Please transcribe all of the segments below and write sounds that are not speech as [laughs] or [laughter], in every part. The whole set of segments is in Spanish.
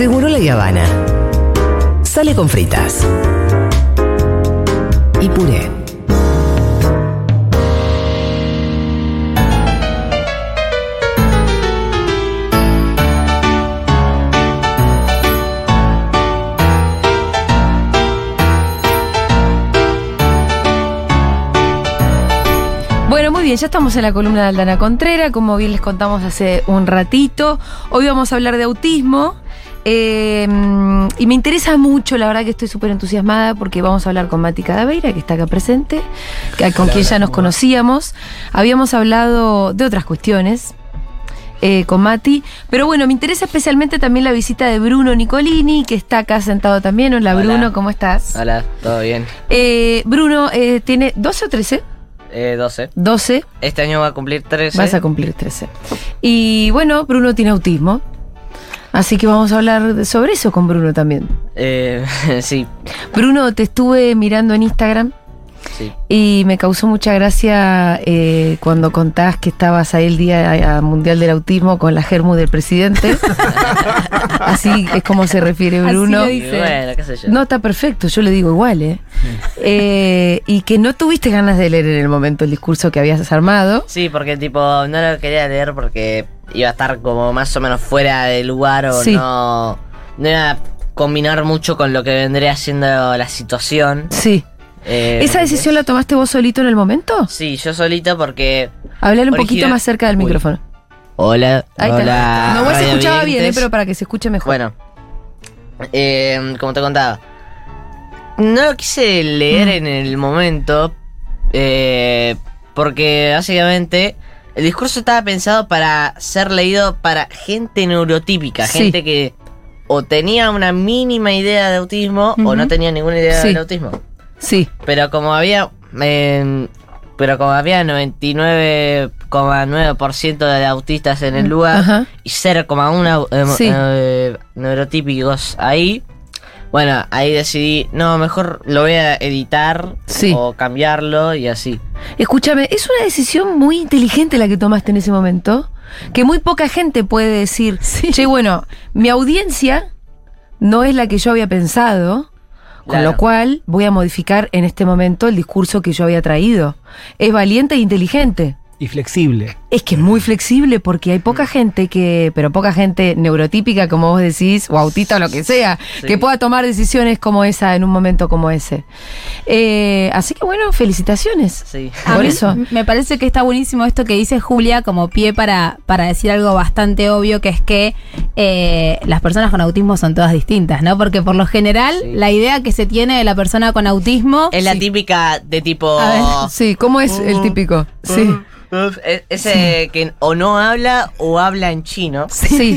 Seguro la Habana. Sale con fritas. Y puré. Bueno, muy bien, ya estamos en la columna de Aldana Contrera, como bien les contamos hace un ratito. Hoy vamos a hablar de autismo. Eh, y me interesa mucho, la verdad que estoy súper entusiasmada porque vamos a hablar con Mati Cadaveira, que está acá presente, que- con quien ya nos conocíamos. Habíamos hablado de otras cuestiones, eh, con Mati. Pero bueno, me interesa especialmente también la visita de Bruno Nicolini, que está acá sentado también. Hola, Hola. Bruno, ¿cómo estás? Hola, ¿todo bien? Eh, Bruno, eh, ¿tiene 12 o 13? Eh, 12. 12. Este año va a cumplir 13. Vas a cumplir 13. Y bueno, Bruno tiene autismo. Así que vamos a hablar sobre eso con Bruno también. Eh, [laughs] sí, Bruno, te estuve mirando en Instagram sí. y me causó mucha gracia eh, cuando contás que estabas ahí el Día eh, Mundial del Autismo con la germu del presidente. [laughs] Así es como se refiere Así Bruno. lo Y dice. bueno, qué sé yo. No, está perfecto, yo le digo igual, ¿eh? Eh, y que no tuviste ganas de leer en el momento el discurso que habías armado. Sí, porque tipo, no lo quería leer porque iba a estar como más o menos fuera de lugar o Sí. no. No iba a combinar mucho con lo que vendría siendo la situación. Sí. Eh, ¿Esa decisión la tomaste vos solito en el momento? Sí, yo solito porque. Hablar un poquito más cerca del Uy. micrófono. Hola, Ahí está. hola. No, vos se escuchaba bien, ¿eh? pero para que se escuche mejor. Bueno, eh, como te contaba, no lo quise leer Mm. en el momento eh, porque básicamente el discurso estaba pensado para ser leído para gente neurotípica, Sí. gente que o tenía una mínima idea de autismo o no tenía ninguna idea Sí. del autismo. Sí, Pero como había... eh, pero como había 99,9% de autistas en el lugar Ajá. y 0,1 eh, Sí. eh, neurotípicos ahí, bueno, ahí decidí, no, mejor lo voy a editar Sí. o cambiarlo y así. Escúchame, es una decisión muy inteligente la que tomaste en ese momento, que muy poca gente puede decir, che, bueno, mi audiencia no es la que yo había pensado, con Claro. lo cual voy a modificar en este momento el discurso que yo había traído. Es valiente e inteligente. Y flexible. Es que es muy flexible porque hay poca gente que, pero poca gente neurotípica, como vos decís, o autista o lo que sea, Sí. que pueda tomar decisiones como esa en un momento como ese. Eh, así que bueno, felicitaciones. Sí. A Por mí eso. Me parece que está buenísimo esto que dice Julia como pie para, para decir algo bastante obvio, que es que eh, las personas con autismo son todas distintas, ¿no? Porque por lo general, Sí. la idea que se tiene de la persona con autismo... Es la Sí. típica de tipo... A ver, Sí, ¿cómo es el típico? Sí. Uf, e- ese que o no habla o habla en chino. Sí.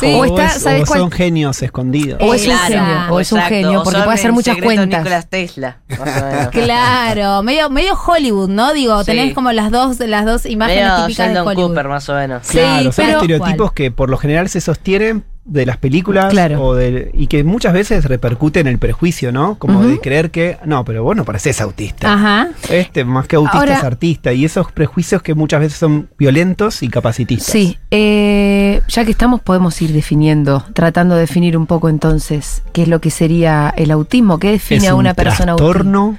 Sí. [laughs] O O, está, es- ¿sabes o cuál? son genios escondidos. O es un genio, o es un exacto, genio, porque puede hacer muchas cuentas. Nicolás Tesla, más o menos. Claro, medio, medio Hollywood, ¿no? Digo, Sí. tenés como las dos, las dos imágenes Medio típicas de Sheldon Hollywood. Cooper, más o menos. Sí, Claro, son pero- estereotipos ¿Cuál? que por lo general se sostienen de las películas Claro. o de- y que muchas veces repercuten en el prejuicio, ¿no? Como de creer que, no, pero vos no pareces autista. Ajá. Este, más que autista, Ahora- es artista. Y esos prejuicios que muchas veces son violentos y capacitistas. Sí, eh, ya que estamos podemos ir definiendo, tratando de definir un poco entonces qué es lo que sería el autismo, qué define a un una persona autista. trastorno.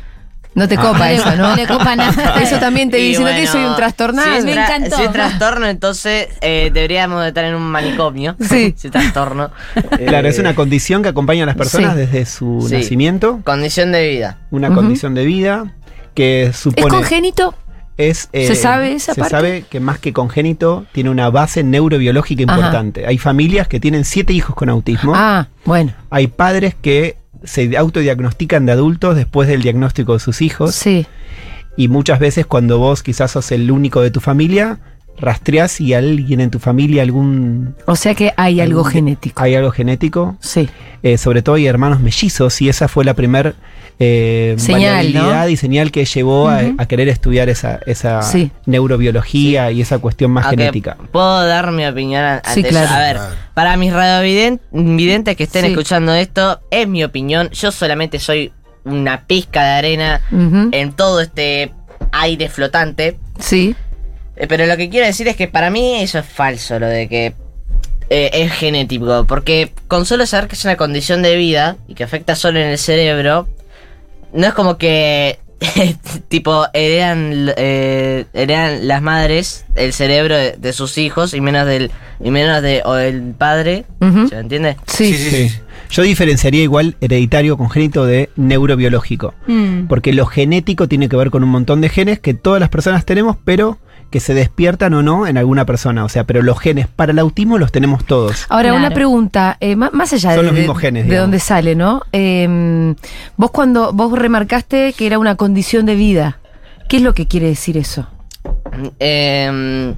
No te Ah. copa No eso, ¿no? no le copa nada. [laughs] Eso también te Y diciendo que soy un trastornado. Si es, Me encantó. si es trastorno, entonces eh, deberíamos de estar en un manicomio. Sí. [laughs] Si es trastorno. [laughs] Claro, Eh, es una condición que acompaña a las personas Sí. desde su Sí. nacimiento. condición de vida. Una condición de vida que supone. ¿Es congénito? es, eh, ¿Se sabe esa se parte? sabe que más que congénito tiene una base neurobiológica Ajá. importante. Hay familias que tienen siete hijos con autismo. Ah, bueno, Hay padres que se autodiagnostican de adultos después del diagnóstico de sus hijos. sí. Y muchas veces cuando vos quizás sos el único de tu familia, rastreás si alguien en tu familia algún... O sea que hay algo algún- genético. Hay algo genético. Sí. Eh, sobre todo hay hermanos mellizos y esa fue la primer eh, Señal, variabilidad ¿no? y señal que llevó a- a, querer estudiar esa, esa Sí. neurobiología y esa cuestión más genética. Puedo dar mi opinión Sí, eso? claro. A ver, para mis radiovidentes que estén Sí. escuchando esto, es mi opinión. Yo solamente soy una pizca de arena en todo este aire flotante. Sí. Eh, Pero lo que quiero decir es que para mí eso es falso, lo de que eh, es genético. Porque con solo saber que es una condición de vida y que afecta solo en el cerebro, no es como que. [laughs] tipo, heredan, eh, heredan las madres el cerebro de, de sus hijos y menos del y menos de o del padre, Ujú. ¿se entiende? Sí. Sí. Yo diferenciaría igual hereditario congénito de neurobiológico. Mm. Porque lo genético tiene que ver con un montón de genes que todas las personas tenemos, pero que se despiertan o no en alguna persona. O sea, pero los genes para el autismo los tenemos todos. Ahora, Claro. una pregunta, eh, má- más allá Son de, los de- mismos genes, de dónde sale, ¿no? Eh, vos cuando vos remarcaste que era una condición de vida, ¿qué es lo que quiere decir eso? Em,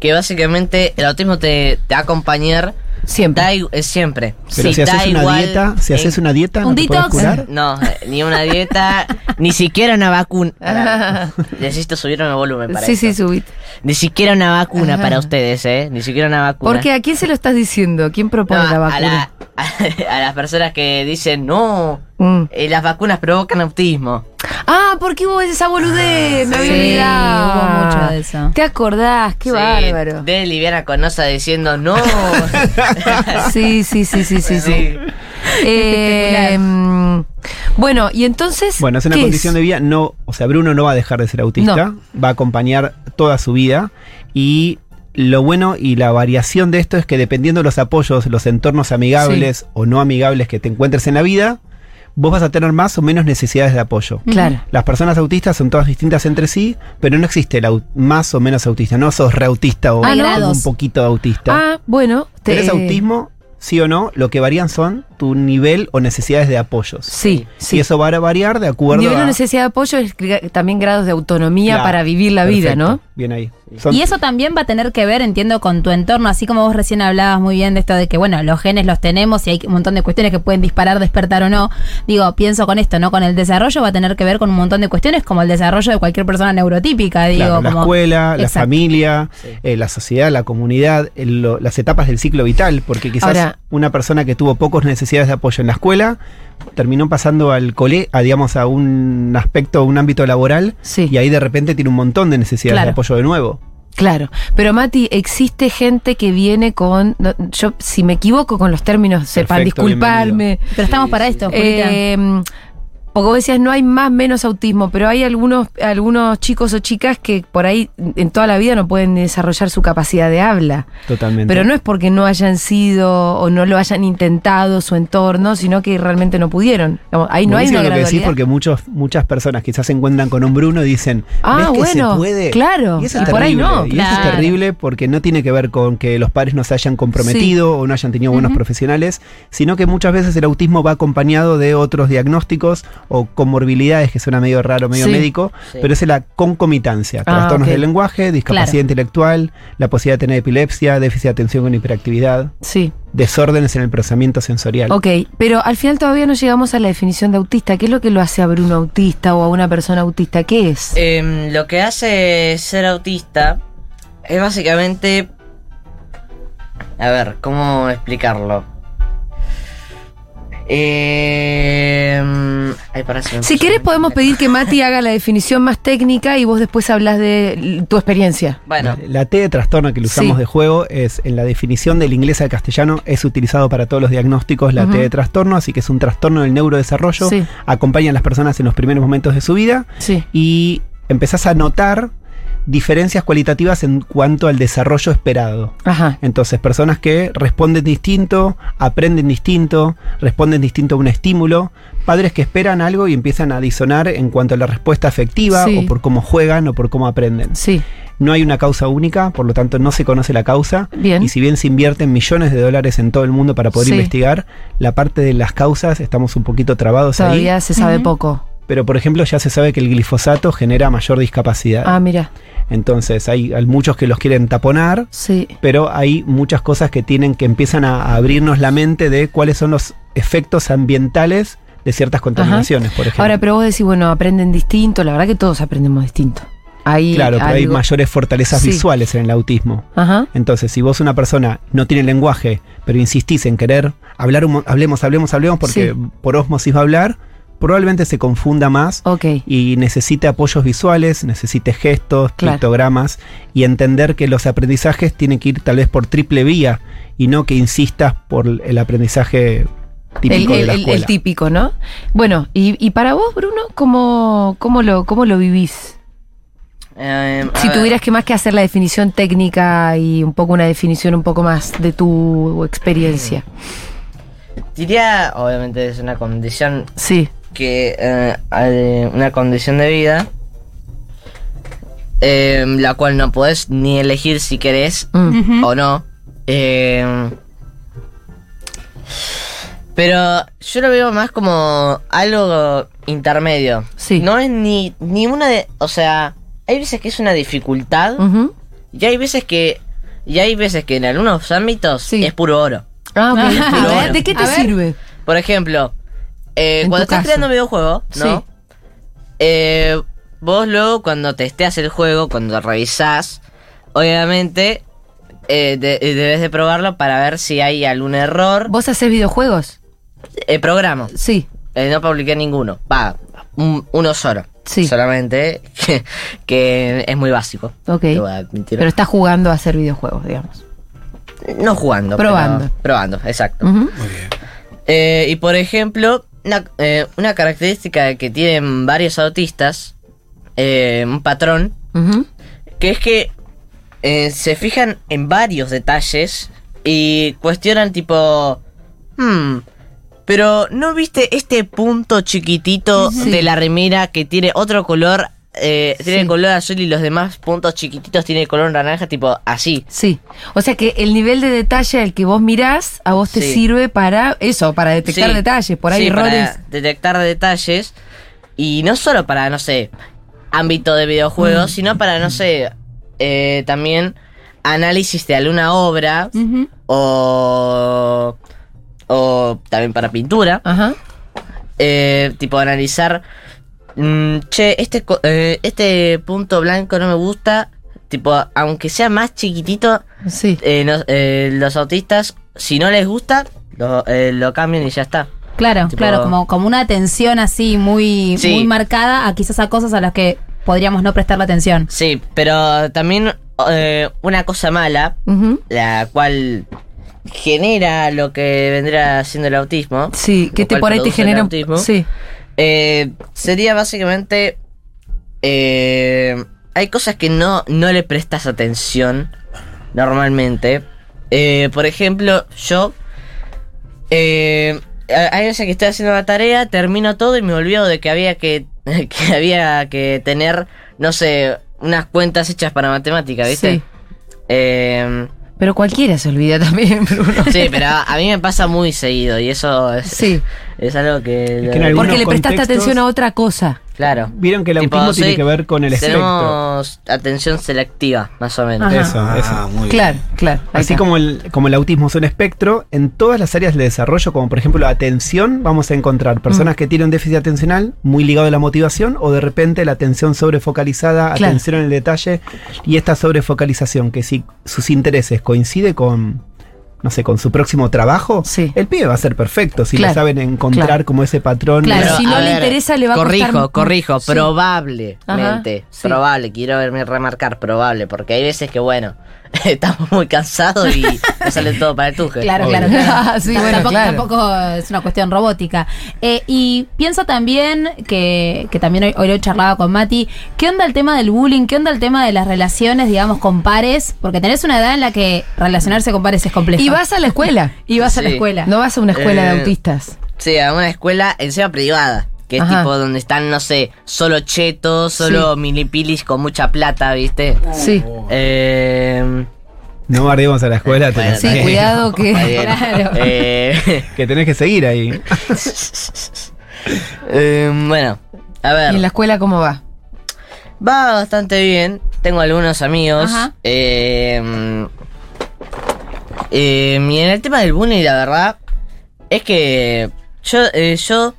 que básicamente el autismo te, te va a acompañar Siempre. da siempre. Pero Sí, si haces una igual dieta, si haces una dieta, Un ¿no te detox. curar? No, ni una dieta, [laughs] ni siquiera una vacuna. [laughs] Necesito subir el volumen para sí, esto. sí, subí. Ni siquiera una vacuna Ajá. para ustedes, ¿eh? Ni siquiera una vacuna. ¿Por qué? ¿A quién se lo estás diciendo? ¿Quién No, propone la a, vacuna? la- [laughs] a las personas que dicen, no, Mm. eh, las vacunas provocan autismo. Ah, ¿por qué hubo esa boludez? Me había Sí, olvidado. hubo mucho de eso. ¿Te acordás? Qué Sí, bárbaro. De Liviana Conosa diciendo, no. [laughs] Sí, sí, sí, sí, sí, sí. Sí. Eh, mm, bueno, y entonces. Bueno, es una ¿qué condición de vida, no, o sea, Bruno no va a dejar de ser autista, va a acompañar toda su vida y lo bueno y la variación de esto es que dependiendo de los apoyos, los entornos amigables o no amigables que te encuentres en la vida, vos vas a tener más o menos necesidades de apoyo. Claro. Las personas autistas son todas distintas entre sí, pero no existe el más o menos autista, no sos reautista o Ah, un poquito autista. Ah, bueno. te- ¿Tenés autismo? Sí o no, lo que varían son tu nivel o necesidades de apoyos. Sí, sí. Y eso va a variar de acuerdo Nivel a... necesidad de apoyo es también grados de autonomía Claro, para vivir la vida, ¿no? Bien ahí. Son- Y eso también va a tener que ver, entiendo, con tu entorno, así como vos recién hablabas muy bien de esto de que, bueno, los genes los tenemos y hay un montón de cuestiones que pueden disparar, despertar o no. Digo, pienso con esto, ¿no? Con el desarrollo va a tener que ver con un montón de cuestiones como el desarrollo de cualquier persona neurotípica, digo. Claro, la como, escuela, la familia, Sí. eh, la sociedad, la comunidad, el- lo- las etapas del ciclo vital, porque quizás Ahora- una persona que tuvo pocas necesidades de apoyo en la escuela terminó pasando al cole, a, digamos, a un aspecto, un ámbito laboral, Sí. y ahí de repente tiene un montón de necesidades Claro. de apoyo de nuevo. Claro, pero Mati, existe gente que viene con, no, yo si me equivoco con los términos, sepan Perfecto, disculparme. Pero estamos para esto. Eh, porque vos decías no hay más menos autismo, pero hay algunos algunos chicos o chicas que por ahí en toda la vida no pueden desarrollar su capacidad de habla. Totalmente. Pero no es porque no hayan sido o no lo hayan intentado su entorno, sino que realmente no pudieron. Ahí no hay Buenísimo una lo que decís porque muchos, muchas personas quizás se encuentran con un Bruno y dicen, Ah, ¿ves que bueno, se puede? claro, Y eso es por ahí no, Y eso es claro. terrible porque no tiene que ver con que los padres no se hayan comprometido o no hayan tenido buenos profesionales, sino que muchas veces el autismo va acompañado de otros diagnósticos o comorbilidades, que suena medio raro, medio Sí. médico, Sí. pero es la concomitancia. Ah, Trastornos ok. del lenguaje, discapacidad Claro. intelectual, la posibilidad de tener epilepsia, déficit de atención con hiperactividad, Sí, desórdenes en el procesamiento sensorial. ok, pero al final todavía no llegamos a la definición de autista. ¿Qué es lo que lo hace a Bruno autista o a una persona autista? ¿Qué es? Em, lo que hace ser autista es básicamente. A ver, ¿cómo explicarlo? Ay, me Si un- podemos pedir que Mati [laughs] haga la definición más técnica y vos después hablas de tu experiencia. Bueno, La T de trastorno que lo usamos Sí. de juego es en la definición del inglés al castellano es utilizado para todos los diagnósticos la. T de trastorno, así que es un trastorno del neurodesarrollo, Sí. acompaña a las personas en los primeros momentos de su vida Sí. y empezás a notar diferencias cualitativas en cuanto al desarrollo esperado. Ajá. Entonces, personas que responden distinto, aprenden distinto, responden distinto a un estímulo, padres que esperan algo y empiezan a disonar en cuanto a la respuesta afectiva Sí. o por cómo juegan o por cómo aprenden. Sí. No hay una causa única, por lo tanto no se conoce la causa. Bien. Y si bien se invierten millones de dólares en todo el mundo para poder Sí. investigar, la parte de las causas estamos un poquito trabados Todavía ahí. se sabe poco. Pero por ejemplo ya se sabe que el glifosato genera mayor discapacidad. Ah, mira. Entonces hay, hay muchos que los quieren taponar, Sí. pero hay muchas cosas que tienen que empiezan a, a abrirnos la mente de cuáles son los efectos ambientales de ciertas contaminaciones, por ejemplo. Ahora, pero vos decís, bueno, aprenden distinto. La verdad que todos aprendemos distinto. Claro, pero hay mayores fortalezas Sí. visuales en el autismo. Ajá. Entonces, si vos una persona no tiene lenguaje, pero insistís en querer hablar, hablemos, hablemos, hablemos, porque Sí. por osmosis va a hablar, probablemente se confunda más Ok. y necesite apoyos visuales, necesite gestos, Claro. pictogramas y entender que los aprendizajes tienen que ir tal vez por triple vía y no que insistas por el aprendizaje típico el, de la el- el escuela. típico, ¿no? Bueno, y, y para vos, Bruno, ¿cómo, cómo, lo, cómo lo vivís? A Si ver, tuvieras que más que hacer la definición técnica y un poco una definición un poco más de tu experiencia. Diría, obviamente es una condición Sí, que eh, hay una condición de vida eh, la cual no puedes ni elegir si querés Mm. o no. Eh, pero yo lo veo más como algo intermedio. Sí. No es ni, ni una de. O sea, hay veces que es una dificultad y hay veces que. Y hay veces que en algunos ámbitos Sí. es puro oro. Ah, ok. [laughs] A Pero, ver, ¿De qué te a ver. sirve? Por ejemplo, eh, En cuando tu estás caso. creando un videojuego, ¿no? Sí. Eh, vos luego cuando testeas el juego, cuando revisás, obviamente eh, de- debes de probarlo para ver si hay algún error. ¿Vos haces videojuegos? Eh, programo. Sí. Eh, no publiqué ninguno. Va, un- uno solo. Sí. Solamente [laughs] que, que es muy básico. Ok. Te voy a admitir. Pero estás jugando a hacer videojuegos, digamos. no jugando. Probando. pero probando, exacto. Ujú. Eh, y por ejemplo, una, eh, una característica que tienen varios autistas, eh, un patrón, que es que eh, se fijan en varios detalles y cuestionan tipo, hmm, pero ¿no viste este punto chiquitito Sí. de la remera que tiene otro color? Eh, tiene Sí. color azul y los demás puntos chiquititos tiene color naranja, tipo así. Sí. O sea que el nivel de detalle al que vos mirás, a vos te Sí. sirve para eso, para detectar Sí, detalles. Por ahí errores. Para detectar detalles. Y no solo para, no sé, ámbito de Mm. videojuegos, sino para, no sé, eh, también análisis de alguna obra o, o también para pintura. Ajá. Eh, tipo analizar, mm, che, este, eh, este punto blanco no me gusta. Tipo, aunque sea más chiquitito, Sí. eh, no- eh, los autistas, si no les gusta, lo, eh, lo cambian y ya está. Claro, Tipo- claro, como, como una atención así muy, Sí. muy marcada a quizás a cosas a las que podríamos no prestarle atención. Sí, pero también eh, una cosa mala, la cual genera lo que vendrá siendo el autismo. Sí, que te por ahí te genera. autismo, Sí. Eh, sería básicamente. eh, hay cosas que no, no le prestas atención normalmente. Eh, por ejemplo, yo. eh, hay veces que estoy haciendo la tarea, termino todo y me olvido de que había que, [laughs] que había que tener, no sé, unas cuentas hechas para matemática, ¿viste? Sí. Pero cualquiera se olvida también, [laughs] Bruno. sí, pero a, mí me pasa muy seguido y eso es, Sí. es algo que... Es que Porque le prestaste atención a otra cosa. Claro. Vieron que el Tipo, autismo tiene que ver con el espectro. Tenemos atención selectiva, más o menos. Ajá. Eso, eso. Ah, muy bien. Claro, claro. Así como el, como el autismo es un espectro, en todas las áreas de desarrollo, como por ejemplo la atención, vamos a encontrar personas Mm. que tienen un déficit atencional muy ligado a la motivación o de repente la atención sobrefocalizada, Claro. atención en el detalle y esta sobrefocalización que si sus intereses coincide con, no sé, con su próximo trabajo, Sí. el pibe va a ser perfecto si Claro, le saben encontrar claro. como ese patrón. Claro, Pero, si no le ver, interesa, le va a corrijo, costar- Corrijo, Sí. probablemente. Ajá, sí. Probable, quiero verme remarcar, probable, porque hay veces que, bueno, [laughs] estamos muy cansados y nos sale todo para el tuje. Claro, Obvio. claro, claro. [laughs] Sí, bueno, tampoco, claro. tampoco es una cuestión robótica. Eh, y pienso también que, que también hoy, hoy lo charlaba con Mati, ¿qué onda el tema del bullying? ¿Qué onda el tema de las relaciones, digamos, con pares? Porque tenés una edad en la que relacionarse con pares es complejo. Y vas a la escuela. [laughs] Y vas a la escuela. No vas a una escuela de Eh, autistas. Sí, a una escuela encima privada. Que es Ajá. tipo donde están, no sé, solo chetos, solo milipilis con mucha plata, ¿viste? Sí. Eh, No bardeemos a la escuela, te Bueno, Sí, cuidado que. Claro. Eh, que tenés que seguir ahí. eh, bueno, a ver. ¿Y en la escuela cómo va? Va bastante bien. Tengo algunos amigos. Ajá. Eh, eh, y en el tema del bullying, la verdad, es que yo, eh, yo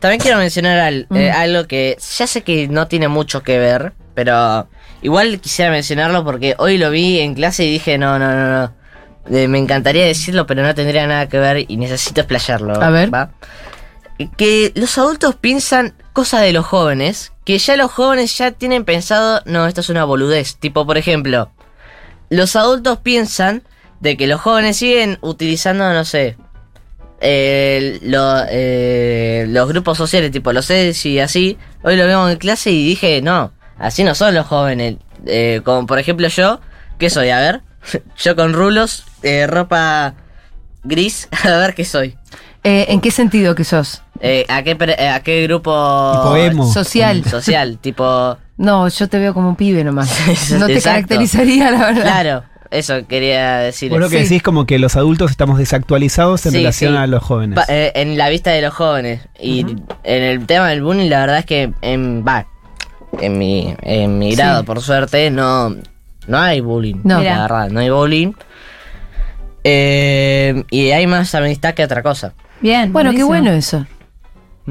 también quiero mencionar al- eh, Mm. algo que ya sé que no tiene mucho que ver, pero igual quisiera mencionarlo porque hoy lo vi en clase y dije, no, no, no, no. Eh, me encantaría decirlo, pero no tendría nada que ver y necesito explayarlo. A ver. ¿va? que los adultos piensan cosas de los jóvenes, que ya los jóvenes ya tienen pensado, no, esto es una boludez. Tipo, por ejemplo, los adultos piensan de que los jóvenes siguen utilizando, no sé, eh, lo- eh, los grupos sociales, tipo los EDS y así. Hoy lo vemos en clase y dije, no, así no son los jóvenes. Eh, como por ejemplo yo, ¿qué soy? A ver, [laughs] yo con rulos, eh, ropa gris, [laughs] a ver qué soy. Eh, ¿En qué sentido que sos? Eh, ¿a, qué, ¿A qué grupo. Social. [laughs] social? tipo... No, yo te veo como un pibe nomás. No te Exacto. caracterizaría, la verdad. Claro, eso quería decir. Vos lo que Sí. decís como que los adultos estamos desactualizados en Sí, relación sí. a los jóvenes. Pa- eh, en la vista de los jóvenes. Y en el tema del bullying, la verdad es que en, va, en mi, en mi grado, Sí. por suerte, no, no hay bullying. No. La verdad, no hay bullying. Eh, y hay más amistad que otra cosa. Bien. Bueno, qué buenísimo. bueno eso.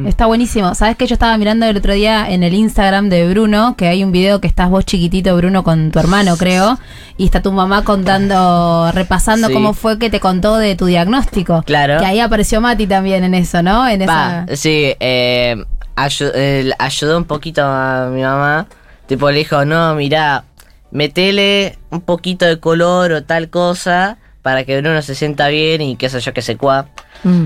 Está buenísimo. Sabes que yo estaba mirando el otro día en el Instagram de Bruno, que hay un video que estás vos chiquitito, Bruno, con tu hermano, creo, y está tu mamá contando, repasando Sí. cómo fue que te contó de tu diagnóstico. Claro. Que ahí apareció Mati también en eso, ¿no? En Va, esa. sí, eh, eh, ayudó un poquito a mi mamá. Tipo, le dijo, no, mirá, metele un poquito de color o tal cosa para que Bruno se sienta bien y qué sé yo, que se cuá. Mm.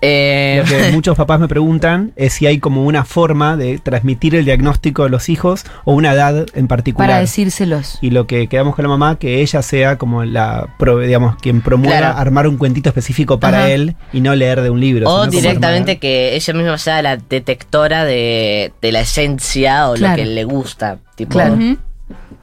Eh, Lo que [laughs] muchos papás me preguntan es si hay como una forma de transmitir el diagnóstico a los hijos o una edad en particular. Para decírselos. Y lo que quedamos con la mamá, que ella sea como la, digamos, quien promueva Claro. armar un cuentito específico para Ajá. él y no leer de un libro. o directamente armar- que ella misma sea la detectora de, de la esencia o Claro. lo que le gusta. Tipo, Claro.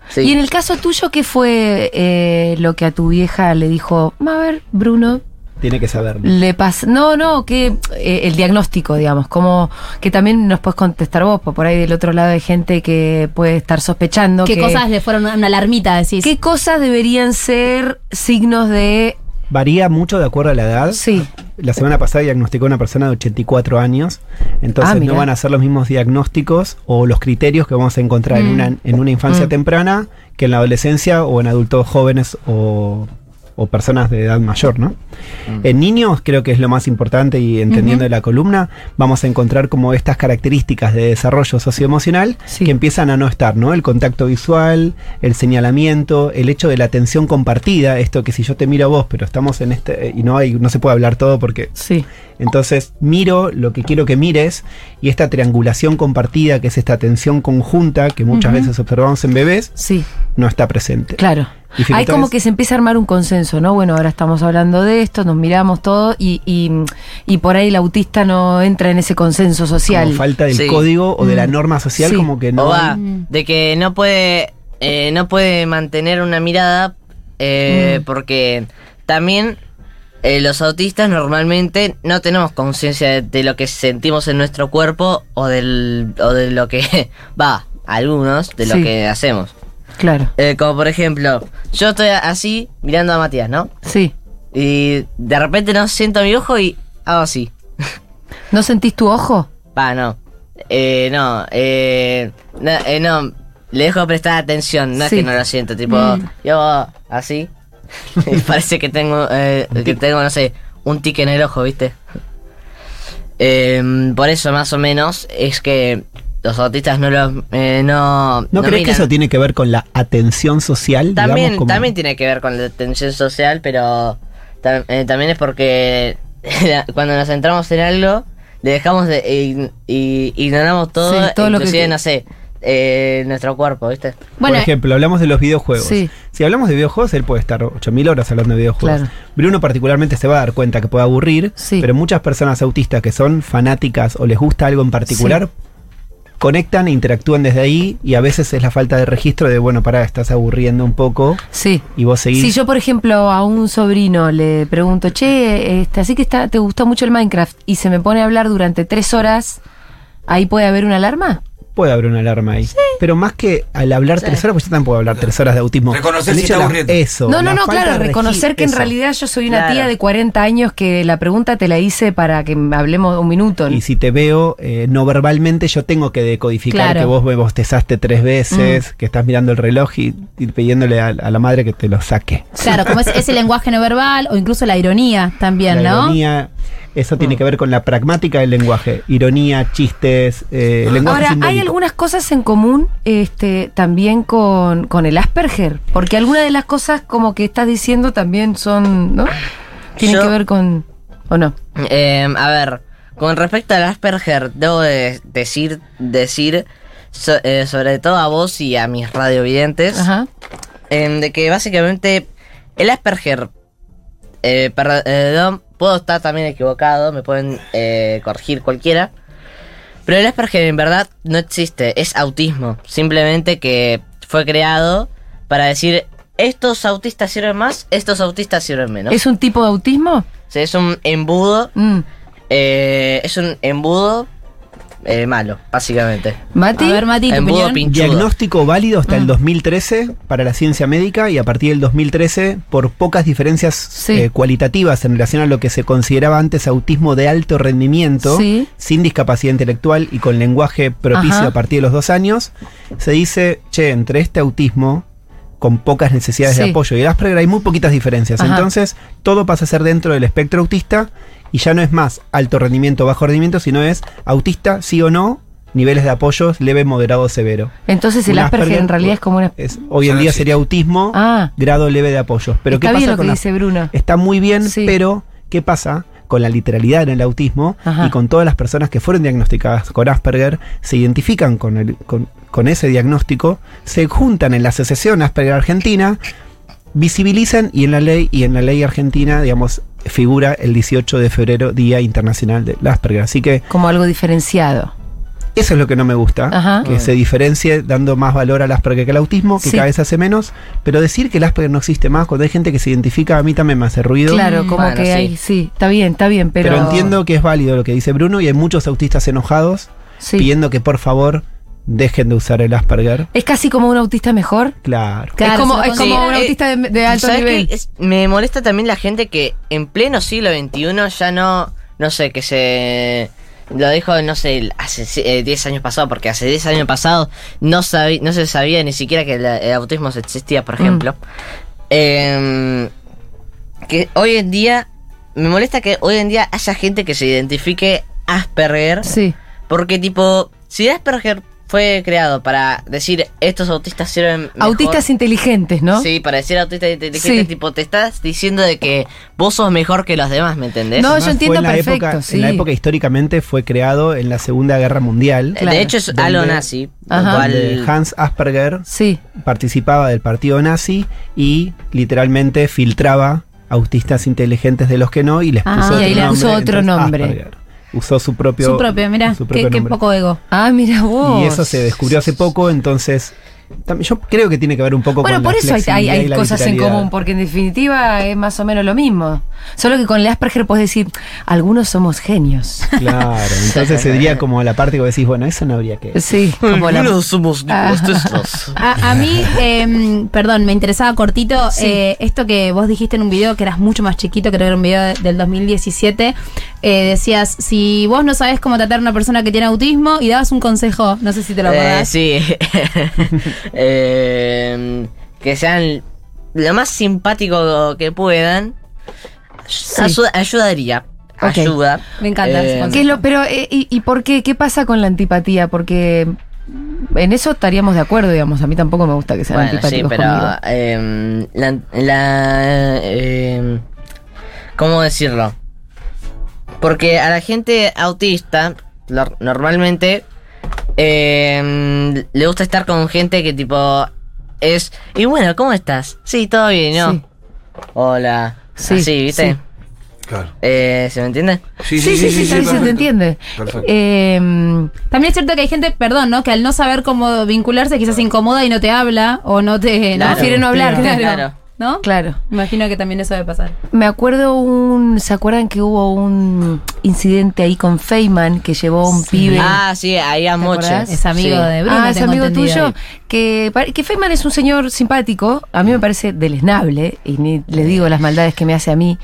Sí. Y en el caso tuyo, ¿qué fue eh, lo que a tu vieja le dijo? A ver, Bruno, Tiene que saberlo. le pasa. No, no, que eh, el diagnóstico, digamos, como que también nos puedes contestar vos, porque por ahí del otro lado hay gente que puede estar sospechando. ¿Qué que- cosas le fueron una alarmita, decís? ¿Qué cosas deberían ser signos de. Varía mucho de acuerdo a la edad. Sí, La semana pasada diagnosticó a una persona de 84 años, entonces Ah, no van a ser los mismos diagnósticos o los criterios que vamos a encontrar en, Mm. una, en una infancia Mm. temprana que en la adolescencia o en adultos jóvenes o, o personas de edad mayor, ¿no? Mm. En niños creo que es lo más importante y entendiendo la columna vamos a encontrar como estas características de desarrollo socioemocional Sí. que empiezan a no estar, ¿no? El contacto visual, el señalamiento, el hecho de la atención compartida, esto que si yo te miro a vos, pero estamos en este y no hay no se puede hablar todo porque sí. entonces miro lo que quiero que mires y esta triangulación compartida, que es esta atención conjunta que muchas Ujú. veces observamos en bebés, Sí, no está presente. claro. Hay como que se empieza a armar un consenso, ¿no? Bueno, ahora estamos hablando de esto, nos miramos todo y, y, y por ahí el autista no entra en ese consenso social. Como falta del Sí. código o de la Mm. norma social, Sí. como que o no. va, Mm. de que no puede eh, no puede mantener una mirada eh, Mm. porque también eh, los autistas normalmente no tenemos conciencia de, de lo que sentimos en nuestro cuerpo o del o de lo que [laughs] va algunos de lo Sí. que hacemos Claro, Eh, como por ejemplo yo estoy así mirando a Matías no sí. y de repente no siento mi ojo y hago así ¿No sentís tu ojo? Va, no. Eh, no, eh, no, eh, no, le dejo prestar atención, no Sí. es que no lo siento, tipo, Mm. yo así, [laughs] y parece que tengo, eh, que tengo, no sé, un tique en el ojo, ¿viste? Eh, por eso, más o menos, es que los autistas no los, eh, no... ¿No, crees que eso tiene que ver con la atención social? También, digamos, como- también tiene que ver con la atención social, pero tam- eh, también es porque [laughs] cuando nos centramos en algo, le dejamos de ign- y ignoramos todo, Sí, todo lo que- no sé, eh, nuestro cuerpo, ¿viste? Bueno, Por ejemplo, hablamos de los videojuegos. Sí. Si hablamos de videojuegos, él puede estar 8.000 horas hablando de videojuegos. Claro. Bruno particularmente se va a dar cuenta que puede aburrir, Sí. pero muchas personas autistas que son fanáticas o les gusta algo en particular, conectan e interactúan desde ahí y a veces es la falta de registro de, bueno, pará, estás aburriendo un poco Sí. y vos seguís. Si yo, por ejemplo, a un sobrino le pregunto, che, este, así que está, te gusta mucho el Minecraft y se me pone a hablar durante tres horas, ¿ahí puede haber una alarma? Puede haber una alarma ahí. Pero más que al hablar tres horas, pues yo también puedo hablar tres horas de autismo. Reconocer si la-. Eso. no, no, no, claro, reconocer que en realidad yo soy una Claro. tía de 40 años que la pregunta te la hice para que hablemos un minuto. Y si te veo eh, no verbalmente, yo tengo que decodificar Claro. que vos me bostezaste tres veces, Mm. que estás mirando el reloj y, y pidiéndole a, a la madre que te lo saque. claro, como es ese lenguaje no verbal o incluso la ironía también, la ¿no? ironía. Eso tiene que ver con la pragmática del lenguaje. Ironía, chistes, eh, lenguaje Ahora, ¿hay algunas cosas en común este, también con, con el Asperger? Porque algunas de las cosas como que estás diciendo también son, ¿no? Tienen Yo- que ver con... ¿O no? Eh, a ver, con respecto al Asperger, debo de decir, decir so- eh, sobre todo a vos y a mis radiovidentes, Ajá. em, de que básicamente el Asperger, eh, perdón, puedo estar también equivocado, me pueden eh, corregir cualquiera, pero el Asperger en verdad no existe, es autismo, simplemente que fue creado para decir, estos autistas sirven más, estos autistas sirven menos. ¿Es un tipo de autismo? Sea, es un embudo Mm. eh, es un embudo eh, malo, básicamente. ¿Mati? A ver, Mati, tu Embudo opinión. pinchudo. Diagnóstico válido hasta Mm. el 2013 para la ciencia médica y a partir del 2013 por pocas diferencias Sí. eh, cualitativas en relación a lo que se consideraba antes autismo de alto rendimiento, Sí. sin discapacidad intelectual y con lenguaje propicio Ajá. a partir de los dos años, se dice, che, entre este autismo con pocas necesidades de apoyo y el Asperger hay muy poquitas diferencias. Ajá. Entonces, todo pasa a ser dentro del espectro autista y ya no es más alto rendimiento, bajo rendimiento, sino es autista, sí o no, niveles de apoyo leve, moderado, severo. Entonces el Asperger, en realidad es como una... es- hoy en día sería autismo, Ah. grado leve de apoyo. Pero Está ¿qué bien pasa lo que con la- dice Bruno. Está muy bien, Sí. pero ¿qué pasa? Con la literalidad en el autismo Ajá. y con todas las personas que fueron diagnosticadas con Asperger, se identifican con, el- con, con ese diagnóstico, se juntan en la Asociación Asperger Argentina, visibilizan y en la ley y en la ley argentina, digamos, figura el 18 de febrero, Día Internacional del Asperger. Así que Como algo diferenciado. Eso es lo que no me gusta, Ajá. que se diferencie dando más valor al Asperger que al autismo, que Sí. cada vez hace menos, pero decir que el Asperger no existe más, cuando hay gente que se identifica, a mí también me hace ruido. Claro, como Bueno, que sí. hay... Sí, está bien, está bien, pero... pero, entiendo que es válido lo que dice Bruno y hay muchos autistas enojados Sí. pidiendo que por favor dejen de usar el Asperger. Es casi como un autista mejor. Claro. Claro, es como, es como un autista de, de alto ¿Sabes nivel. Es- me molesta también la gente que en pleno siglo XXI ya no, no sé, que se... Lo dijo, no sé, hace eh, 10 años pasado, porque hace 10 años pasado no, sabí- no se sabía ni siquiera que el, el autismo existía, por Mm. ejemplo. Em, que hoy en día, me molesta que hoy en día haya gente que se identifique Asperger, Sí. porque tipo, si Asperger fue creado para decir estos autistas sirven mejor, Autistas inteligentes, ¿no? Sí, para decir autista inteligente, Sí. tipo, te estás diciendo de que vos sos mejor que los demás, ¿me entendés? No, Además, yo entiendo en la perfecto, época, sí. En la época históricamente fue creado en la Segunda Guerra Mundial. Claro. De hecho, es Donde- algo nazi. donde Hans Asperger Sí. participaba del partido nazi y literalmente filtraba autistas inteligentes de los que no y les Ah, puso y otro ahí le nombre, puso otro entonces nombre. Asperger. Usó su propio Su propio, mira, su qué, propio qué poco ego. Ah, mira vos. Y eso se descubrió hace poco, entonces también, yo creo que tiene que ver un poco Bueno, con por la eso hay, cosas en común, porque en definitiva es más o menos lo mismo. Solo que con el Asperger puedes decir, algunos somos genios. Claro, entonces [laughs] se diría como la parte que vos decís, bueno, eso no habría que... Sí, como la... Algunos somos Ah. A, a mí, em, perdón, me interesaba cortito Sí. eh, esto que vos dijiste en un video que eras mucho más chiquito, creo que era un video de- del 2017. Eh, decías, si vos no sabés cómo tratar a una persona que tiene autismo y dabas un consejo, no sé si te lo Eh, acordás. sí. [laughs] Eh, que sean lo más simpático que puedan. Ayu- ayudaría. Ayuda. Me encanta Eh, consejo. ¿Qué es lo, pero, eh, y, y por qué? ¿Qué pasa con la antipatía? Porque en eso estaríamos de acuerdo, digamos. A mí tampoco me gusta que sean Bueno, sí, pero conmigo. em, la, la em, ¿cómo decirlo? Porque a la gente autista lo- normalmente em, le gusta estar con gente que tipo es y bueno, ¿cómo estás? Sí, todo bien, ¿no? Sí. Hola. Sí, Así, ¿viste? sí. Claro. Eh, ¿Se me entiende? Sí, sí, sí, sí, sí, se te entiende. Perfecto. Eh, También es cierto que hay gente, perdón, ¿no? Que al no saber cómo vincularse quizás se incomoda y no te habla o no te... Claro. prefiere no hablar, Claro. ¿No? Claro. Imagino que también eso debe pasar. Me acuerdo un. ¿Se acuerdan que hubo un incidente ahí con Feynman que llevó a un pibe? Ah, sí, ahí a. Es amigo de Bruno, ah, es amigo tuyo. Que, que Feynman es un señor simpático. A mí me parece deleznable. Y ni le digo las maldades que me hace a mí.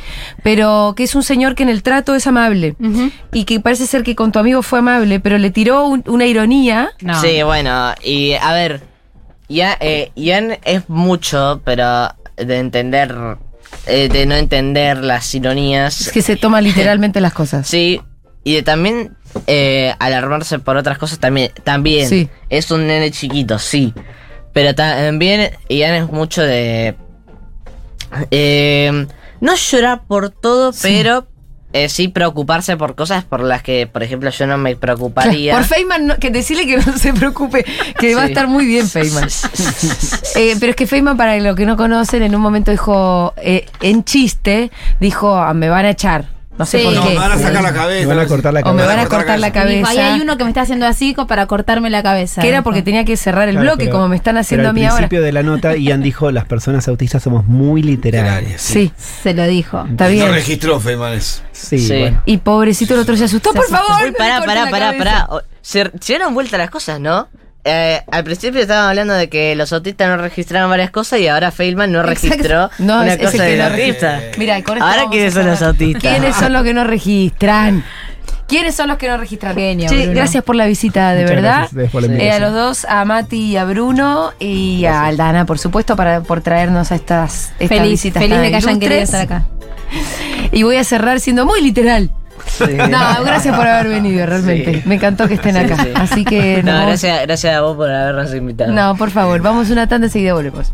Pero que es un señor que en el trato es amable. Y que parece ser que con tu amigo fue amable, pero le tiró un- una ironía. No. Sí, bueno, y a ver, ya, eh, Ian es mucho, pero de entender eh, de no entender las ironías. Es que se toma [laughs] literalmente las cosas. Sí, y de también eh, alarmarse por otras cosas también. También Sí. es un nene chiquito, sí. Pero también Ian es mucho de... eh, no llorar por todo, pero eh, sí preocuparse por cosas por las que, por ejemplo, yo no me preocuparía. Por Feynman, no- que decirle que no se preocupe, que va a estar muy bien Feynman. Eh, pero es que Feynman, para los que no conocen, en un momento dijo, eh, en chiste, dijo, "Ah, me van a echar. No sé Sí. por No, qué. me van a sacar la cabeza. Me van a cortar la O me cabeza. van a cortar la Y dijo, ahí cabeza. hay uno que me está haciendo así para cortarme la cabeza. Que era porque tenía que cerrar el Claro, bloque, pero- como me están haciendo pero a mí al ahora. principio de la nota, Ian dijo, las personas autistas somos muy literarias. Sí, Se lo dijo. está bien. No registró Feynman eso. Sí, Sí. bueno. Y pobrecito el otro se asustó, por favor. Uy, pará, pará, pará, cabeza". pará. Se dieron vuelta las cosas, ¿no? Eh, al principio estaban hablando de que los autistas no registraron varias cosas y ahora Feynman no Exacto. registró No, una es- cosa el que del no autista. registra. Mira, con Ahora quiénes son los autistas. ¿Quiénes son los que no registran? ¿Quiénes son los que no registran? Genio, Che, gracias por la visita, de Muchas verdad. gracias Eh, a los dos, a Mati y a Bruno y a Aldana, por supuesto, para, por traernos a estas, estas Feliz, visitas feliz de que hayan querido estar acá. [laughs] Y voy a cerrar siendo muy literal. No, gracias por haber venido, realmente. Sí. Me encantó que estén acá. Sí. Así que No, gracias, gracias a vos por habernos invitado. No, por favor, vamos una tanda y enseguida volvemos.